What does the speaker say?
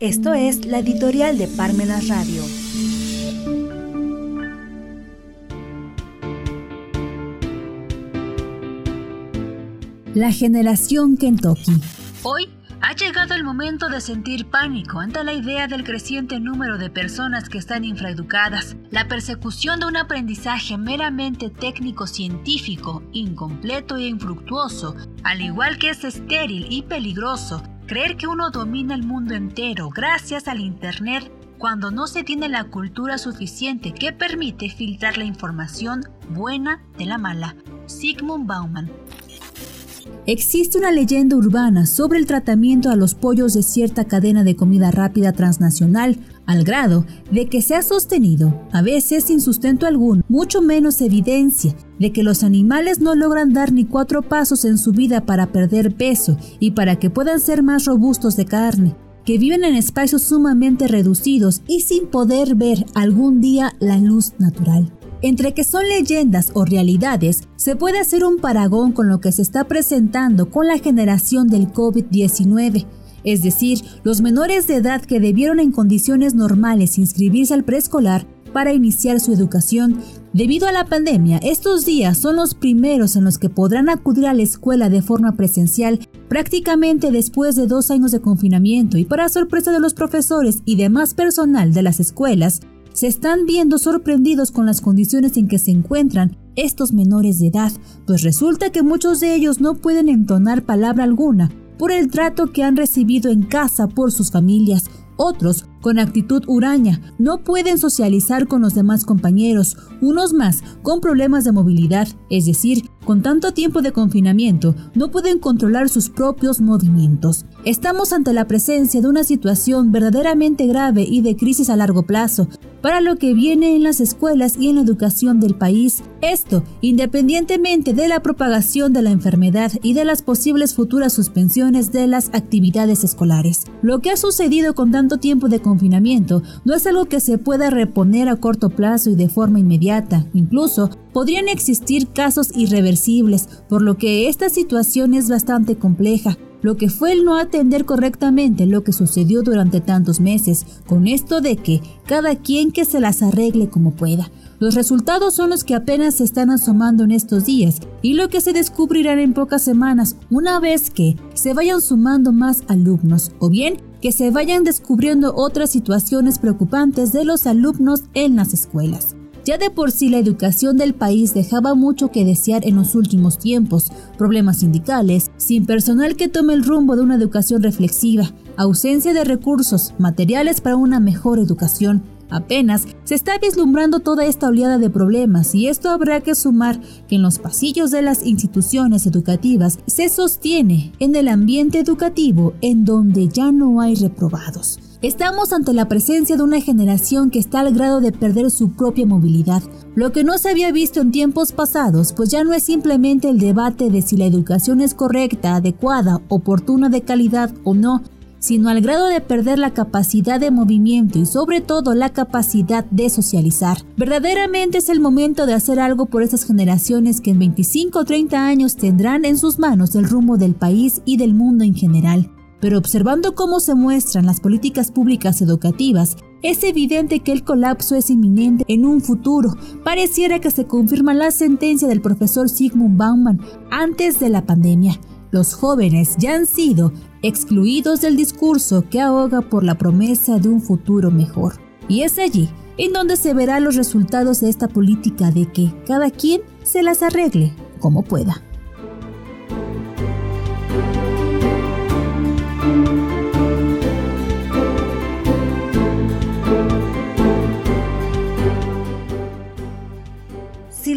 Esto es la editorial de Parmenas Radio. La generación Kentucky. Hoy ha llegado el momento de sentir pánico ante la idea del creciente número de personas que están infraeducadas, la persecución de un aprendizaje meramente técnico-científico, incompleto e infructuoso, al igual que es estéril y peligroso, Creer que uno domina el mundo entero gracias al Internet cuando no se tiene la cultura suficiente que permite filtrar la información buena de la mala. Sigmund Bauman. Existe una leyenda urbana sobre el tratamiento a los pollos de cierta cadena de comida rápida transnacional, al grado de que se ha sostenido, a veces sin sustento alguno, mucho menos evidencia, de que los animales no logran dar ni cuatro pasos en su vida para perder peso y para que puedan ser más robustos de carne, que viven en espacios sumamente reducidos y sin poder ver algún día la luz natural. Entre que son leyendas o realidades, se puede hacer un paragón con lo que se está presentando con la generación del COVID-19, es decir, los menores de edad que debieron en condiciones normales inscribirse al preescolar para iniciar su educación. Debido a la pandemia, estos días son los primeros en los que podrán acudir a la escuela de forma presencial prácticamente después de dos años de confinamiento y para sorpresa de los profesores y demás personal de las escuelas, se están viendo sorprendidos con las condiciones en que se encuentran estos menores de edad, pues resulta que muchos de ellos no pueden entonar palabra alguna por el trato que han recibido en casa por sus familias. Otros, con actitud huraña, no pueden socializar con los demás compañeros, unos más con problemas de movilidad, es decir, con tanto tiempo de confinamiento, no pueden controlar sus propios movimientos. Estamos ante la presencia de una situación verdaderamente grave y de crisis a largo plazo para lo que viene en las escuelas y en la educación del país. Esto, independientemente de la propagación de la enfermedad y de las posibles futuras suspensiones de las actividades escolares. Lo que ha sucedido con tanto tiempo de confinamiento no es algo que se pueda reponer a corto plazo y de forma inmediata. Incluso podrían existir casos irreversibles, por lo que esta situación es bastante compleja lo que fue el no atender correctamente lo que sucedió durante tantos meses, con esto de que cada quien que se las arregle como pueda. Los resultados son los que apenas se están asomando en estos días y lo que se descubrirán en pocas semanas una vez que se vayan sumando más alumnos o bien que se vayan descubriendo otras situaciones preocupantes de los alumnos en las escuelas. Ya de por sí la educación del país dejaba mucho que desear en los últimos tiempos, problemas sindicales, sin personal que tome el rumbo de una educación reflexiva, ausencia de recursos materiales para una mejor educación, Apenas se está vislumbrando toda esta oleada de problemas y esto habrá que sumar que en los pasillos de las instituciones educativas se sostiene en el ambiente educativo en donde ya no hay reprobados. Estamos ante la presencia de una generación que está al grado de perder su propia movilidad, lo que no se había visto en tiempos pasados, pues ya no es simplemente el debate de si la educación es correcta, adecuada, oportuna de calidad o no, sino al grado de perder la capacidad de movimiento y sobre todo la capacidad de socializar. Verdaderamente es el momento de hacer algo por esas generaciones que en 25 o 30 años tendrán en sus manos el rumbo del país y del mundo en general. Pero observando cómo se muestran las políticas públicas educativas, es evidente que el colapso es inminente en un futuro. Pareciera que se confirma la sentencia del profesor Sigmund Bauman antes de la pandemia. Los jóvenes ya han sido excluidos del discurso que ahoga por la promesa de un futuro mejor. Y es allí en donde se verán los resultados de esta política de que cada quien se las arregle como pueda.